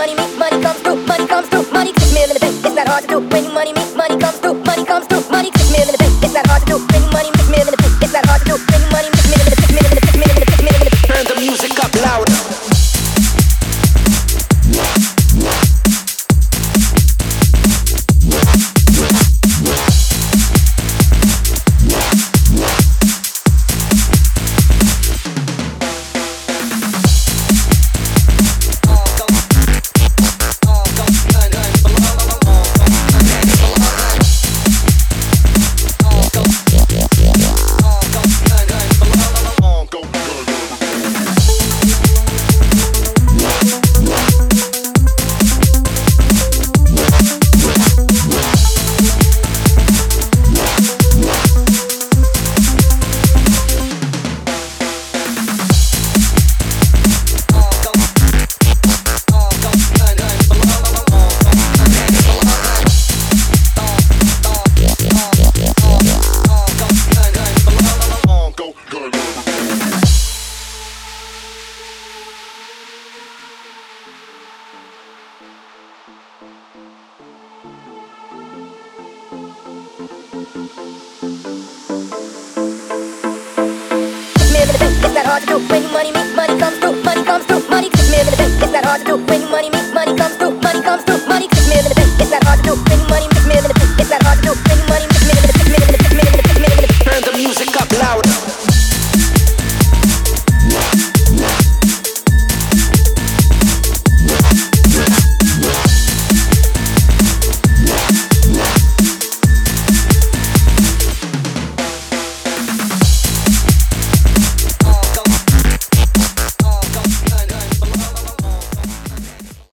Money money comes through, money comes through, money. Six million in the bank, it's not hard to do. When you money me. money, make money comes through. Money